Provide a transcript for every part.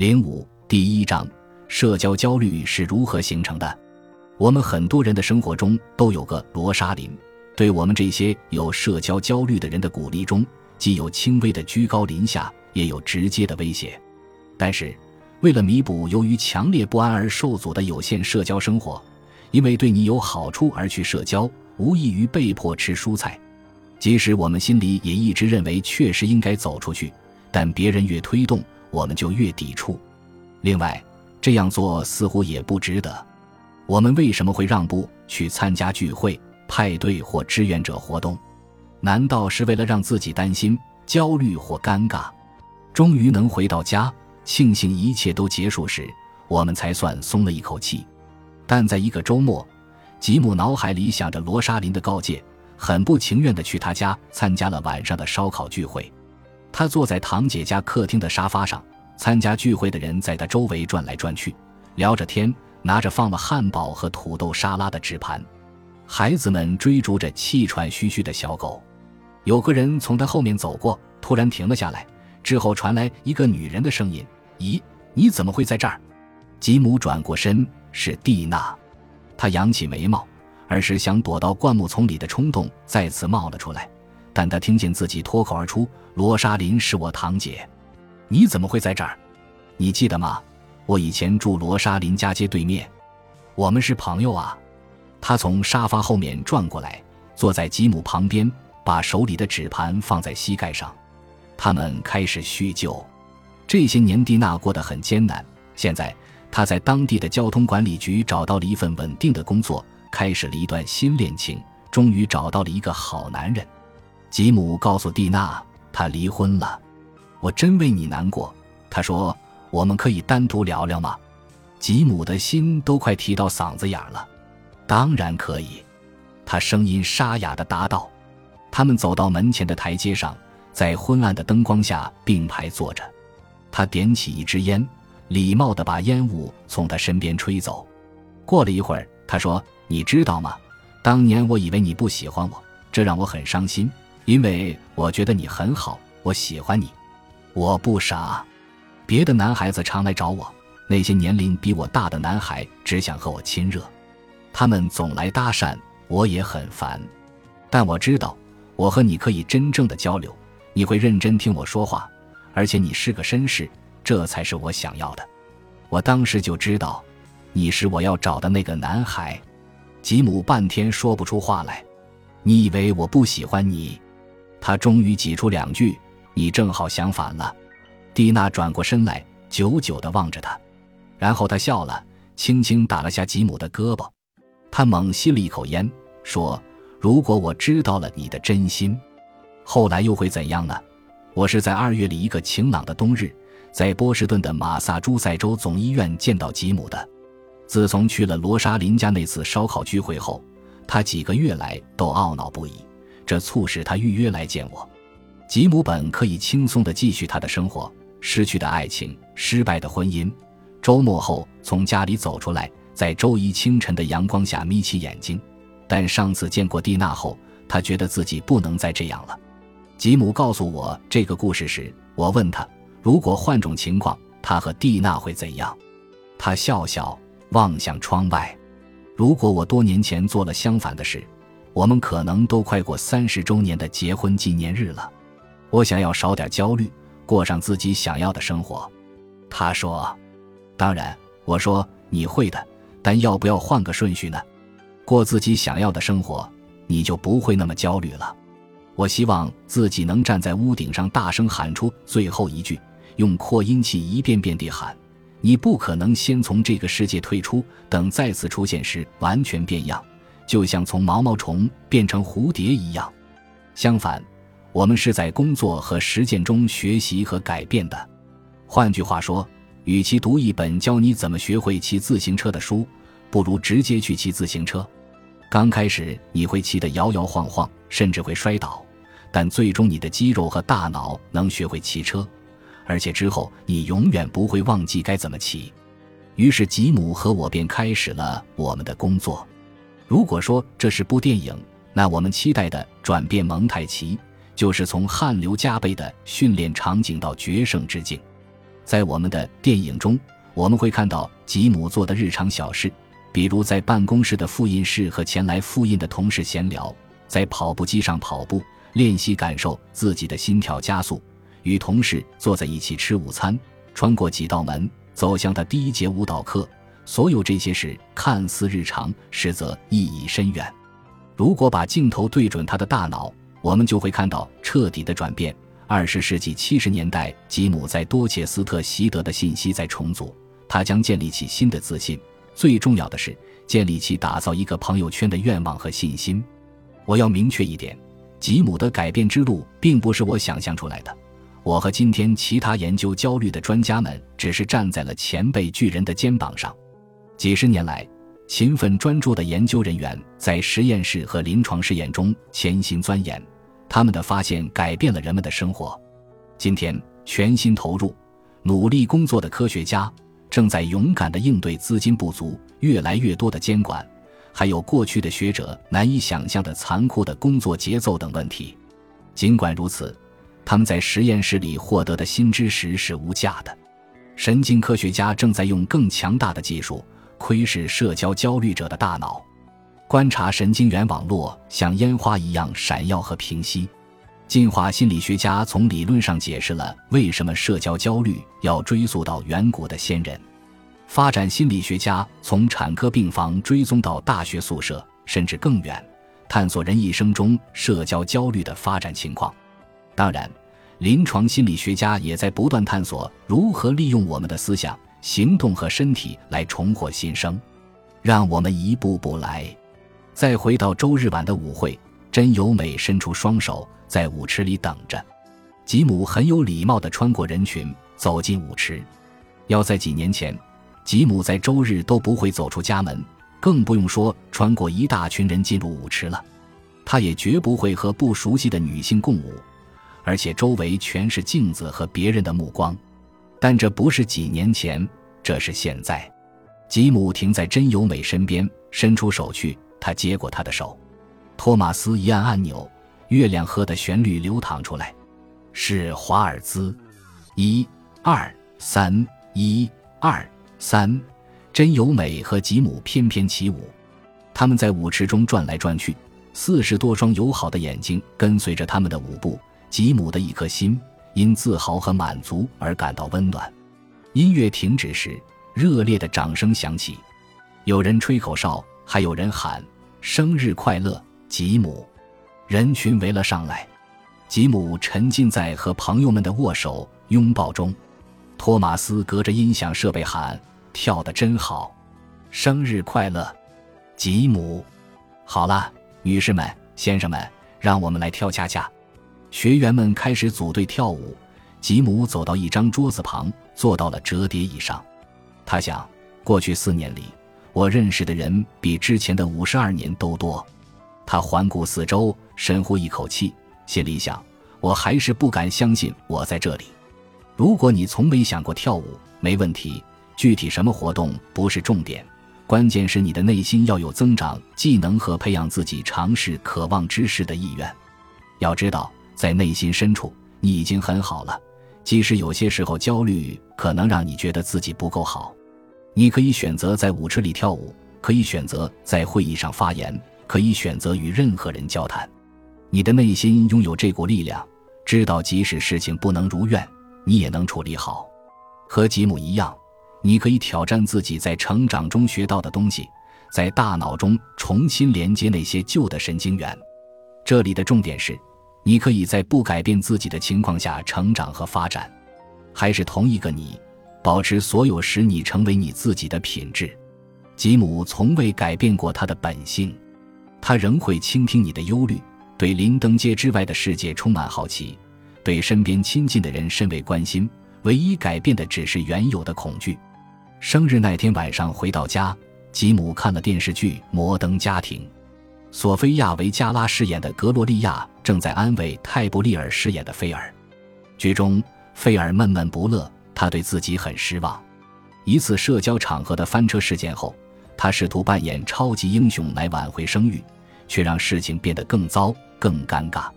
零五第一章：社交焦虑是如何形成的？我们很多人的生活中都有个罗莎琳，对我们这些有社交焦虑的人的鼓励中，既有轻微的居高临下，也有直接的威胁。但是，为了弥补由于强烈不安而受阻的有限社交生活，因为对你有好处而去社交，无异于被迫吃蔬菜。即使我们心里也一直认为确实应该走出去，但别人越推动，我们就越抵触。另外，这样做似乎也不值得。我们为什么会让步去参加聚会、派对或志愿者活动？难道是为了让自己担心、焦虑或尴尬？终于能回到家，庆幸一切都结束时，我们才算松了一口气。但在一个周末，吉姆脑海里想着罗莎琳的告诫。很不情愿地去他家参加了晚上的烧烤聚会，他坐在堂姐家客厅的沙发上，参加聚会的人在他周围转来转去，聊着天，拿着放了汉堡和土豆沙拉的纸盘，孩子们追逐着气喘吁吁的小狗，有个人从他后面走过，突然停了下来，之后传来一个女人的声音：“咦，你怎么会在这儿？”吉姆转过身，是蒂娜，他扬起眉毛。而是想躲到灌木丛里的冲动再次冒了出来，但他听见自己脱口而出：“罗莎琳是我堂姐，你怎么会在这儿？你记得吗？我以前住罗莎琳家街对面，我们是朋友啊。”他从沙发后面转过来，坐在吉姆旁边，把手里的纸盘放在膝盖上。他们开始叙旧。这些年，蒂娜过得很艰难。现在，她在当地的交通管理局找到了一份稳定的工作。开始了一段新恋情，终于找到了一个好男人。吉姆告诉蒂娜，他离婚了。我真为你难过。他说：“我们可以单独聊聊吗？”吉姆的心都快提到嗓子眼了。当然可以，他声音沙哑的答道。他们走到门前的台阶上，在昏暗的灯光下并排坐着。他点起一支烟，礼貌地把烟雾从他身边吹走。过了一会儿，他说。你知道吗？当年我以为你不喜欢我，这让我很伤心，因为我觉得你很好，我喜欢你。我不傻，别的男孩子常来找我，那些年龄比我大的男孩只想和我亲热，他们总来搭讪，我也很烦。但我知道，我和你可以真正的交流，你会认真听我说话，而且你是个绅士，这才是我想要的。我当时就知道，你是我要找的那个男孩。吉姆半天说不出话来，你以为我不喜欢你？他终于挤出两句：“你正好相反了。”蒂娜转过身来，久久地望着他，然后他笑了，轻轻打了下吉姆的胳膊。他猛吸了一口烟，说：“如果我知道了你的真心，后来又会怎样呢？”我是在二月里一个晴朗的冬日，在波士顿的马萨诸塞州总医院见到吉姆的。自从去了罗莎琳家那次烧烤聚会后，他几个月来都懊恼不已，这促使他预约来见我。吉姆本可以轻松地继续他的生活，失去的爱情，失败的婚姻。周末后从家里走出来，在周一清晨的阳光下眯起眼睛。但上次见过蒂娜后，他觉得自己不能再这样了。吉姆告诉我这个故事时，我问他：如果换种情况，他和蒂娜会怎样？他笑笑。望向窗外，如果我多年前做了相反的事，我们可能都快过三十周年的结婚纪念日了。我想要少点焦虑，过上自己想要的生活。他说：“当然。”我说：“你会的，但要不要换个顺序呢？过自己想要的生活，你就不会那么焦虑了。”我希望自己能站在屋顶上，大声喊出最后一句，用扩音器一遍遍地喊。你不可能先从这个世界退出，等再次出现时完全变样，就像从毛毛虫变成蝴蝶一样。相反，我们是在工作和实践中学习和改变的。换句话说，与其读一本教你怎么学会骑自行车的书，不如直接去骑自行车。刚开始你会骑得摇摇晃晃，甚至会摔倒，但最终你的肌肉和大脑能学会骑车。而且之后你永远不会忘记该怎么骑，于是吉姆和我便开始了我们的工作。如果说这是部电影，那我们期待的转变蒙太奇就是从汗流浃背的训练场景到决胜之境。在我们的电影中，我们会看到吉姆做的日常小事，比如在办公室的复印室和前来复印的同事闲聊，在跑步机上跑步练习，感受自己的心跳加速，与同事坐在一起吃午餐，穿过几道门走向他第一节舞蹈课。所有这些事看似日常，实则意义深远。如果把镜头对准他的大脑，我们就会看到彻底的转变。二十世纪七十年代，吉姆在多切斯特习得的信息在重组，他将建立起新的自信。最重要的是，建立起打造一个朋友圈的愿望和信心。我要明确一点，吉姆的改变之路并不是我想象出来的。我和今天其他研究焦虑的专家们只是站在了前辈巨人的肩膀上。几十年来，勤奋专注的研究人员在实验室和临床试验中潜心钻研。他们的发现改变了人们的生活。今天，全心投入、努力工作的科学家正在勇敢地应对资金不足、越来越多的监管，还有过去的学者难以想象的残酷的工作节奏等问题。尽管如此，他们在实验室里获得的新知识是无价的。神经科学家正在用更强大的技术窥视社交焦虑者的大脑。观察神经元网络像烟花一样闪耀和平息。进化心理学家从理论上解释了为什么社交焦虑要追溯到远古的先人。发展心理学家从产科病房追踪到大学宿舍，甚至更远，探索人一生中社交焦虑的发展情况。当然，临床心理学家也在不断探索如何利用我们的思想、行动和身体来重获新生。让我们一步步来。再回到周日晚的舞会，真由美伸出双手在舞池里等着。吉姆很有礼貌地穿过人群走进舞池。要在几年前，吉姆在周日都不会走出家门，更不用说穿过一大群人进入舞池了。他也绝不会和不熟悉的女性共舞，而且周围全是镜子和别人的目光。但这不是几年前，这是现在。吉姆停在真由美身边，伸出手去。他接过她的手，托马斯一按按钮，月亮河的旋律流淌出来，是华尔兹，一二三，一二三，真由美和吉姆翩翩起舞，他们在舞池中转来转去，四十多双友好的眼睛跟随着他们的舞步，吉姆的一颗心因自豪和满足而感到温暖。音乐停止时，热烈的掌声响起，有人吹口哨。还有人喊“生日快乐，吉姆”，人群围了上来。吉姆沉浸在和朋友们的握手拥抱中。托马斯隔着音响设备喊：“跳得真好，生日快乐，吉姆！”好了，女士们、先生们，让我们来跳恰恰。学员们开始组队跳舞。吉姆走到一张桌子旁，坐到了折叠椅上。他想，过去四年里。我认识的人比之前的五十二年都多。他环顾四周，深呼一口气，心里想：我还是不敢相信我在这里。如果你从没想过跳舞，没问题。具体什么活动不是重点，关键是你的内心要有增长技能和培养自己尝试渴望知识的意愿。要知道，在内心深处，你已经很好了。即使有些时候焦虑可能让你觉得自己不够好。你可以选择在舞池里跳舞，可以选择在会议上发言，可以选择与任何人交谈。你的内心拥有这股力量，知道即使事情不能如愿，你也能处理好。和吉姆一样，你可以挑战自己在成长中学到的东西，在大脑中重新连接那些旧的神经元。这里的重点是，你可以在不改变自己的情况下成长和发展，还是同一个你。保持所有使你成为你自己的品质。吉姆从未改变过他的本性，他仍会倾听你的忧虑，对林登街之外的世界充满好奇，对身边亲近的人甚为关心。唯一改变的只是原有的恐惧。生日那天晚上回到家，吉姆看了电视剧《摩登家庭》，索菲亚·维加拉饰演的格洛丽亚正在安慰泰布利尔饰演的菲尔。剧中，菲尔闷闷不乐。他对自己很失望。一次社交场合的翻车事件后，他试图扮演超级英雄来挽回声誉，却让事情变得更糟、更尴尬。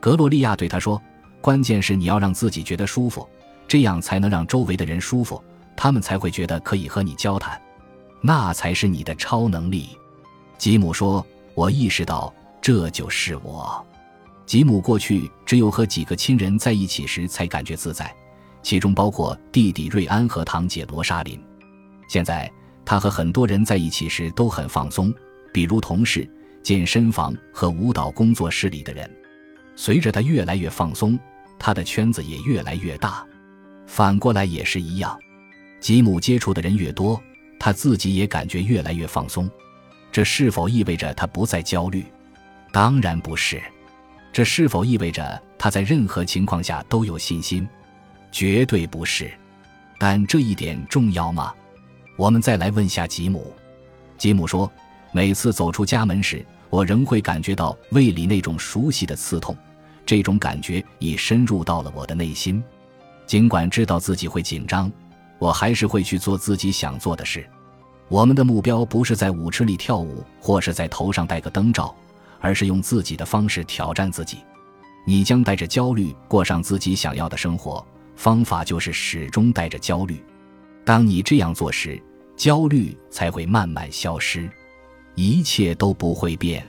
格洛丽亚对他说：“关键是你要让自己觉得舒服，这样才能让周围的人舒服，他们才会觉得可以和你交谈，那才是你的超能力。吉姆说：“我意识到这就是我。”吉姆过去只有和几个亲人在一起时才感觉自在，其中包括弟弟瑞安和堂姐罗莎琳。现在他和很多人在一起时都很放松，比如同事、健身房和舞蹈工作室里的人。随着他越来越放松，他的圈子也越来越大。反过来也是一样，吉姆接触的人越多，他自己也感觉越来越放松。这是否意味着他不再焦虑？当然不是。这是否意味着他在任何情况下都有信心？绝对不是。但这一点重要吗？我们再来问下吉姆。吉姆说：“每次走出家门时，我仍会感觉到胃里那种熟悉的刺痛，这种感觉已深入到了我的内心。尽管知道自己会紧张，我还是会去做自己想做的事。”我们的目标不是在舞池里跳舞，或是在头上戴个灯罩，而是用自己的方式挑战自己。你将带着焦虑过上自己想要的生活，方法就是始终带着焦虑。当你这样做时，焦虑才会慢慢消失。一切都不会变，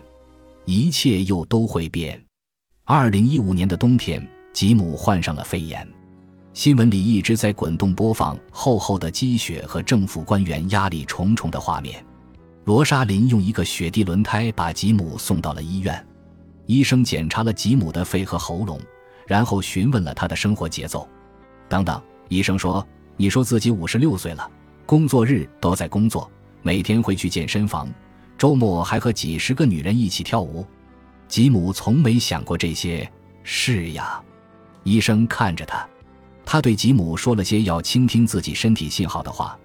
一切又都会变。二零一五年的冬天，吉姆患上了肺炎。新闻里一直在滚动播放厚厚的积雪和政府官员压力重重的画面。罗莎琳用一个雪地轮胎把吉姆送到了医院。医生检查了吉姆的肺和喉咙，然后询问了他的生活节奏。等等，医生说：“你说自己五十六岁了，工作日都在工作，每天会去健身房，周末还和几十个女人一起跳舞。”吉姆从没想过这些。是呀，医生看着他。他对吉姆说了些要倾听自己身体信号的话，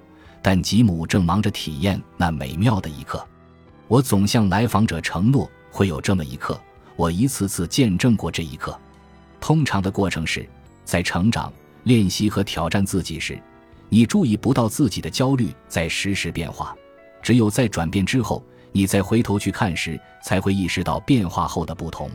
但吉姆正忙着体验那美妙的一刻。我总向来访者承诺会有这么一刻，我一次次见证过这一刻。通常的过程是，在成长、练习和挑战自己时，你注意不到自己的焦虑在实时变化。只有在转变之后，你再回头去看时，才会意识到变化后的不同。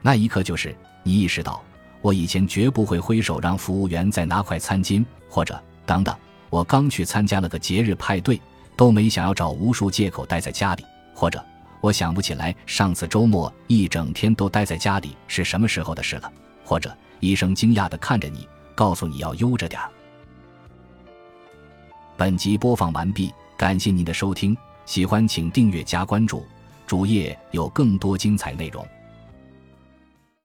那一刻就是你意识到。我以前绝不会挥手让服务员再拿块餐巾，或者等等。我刚去参加了个节日派对，都没想要找无数借口待在家里，或者我想不起来上次周末一整天都待在家里是什么时候的事了，或者医生惊讶地看着你，告诉你要悠着点儿。本集播放完毕，感谢您的收听，喜欢请订阅加关注，主页有更多精彩内容。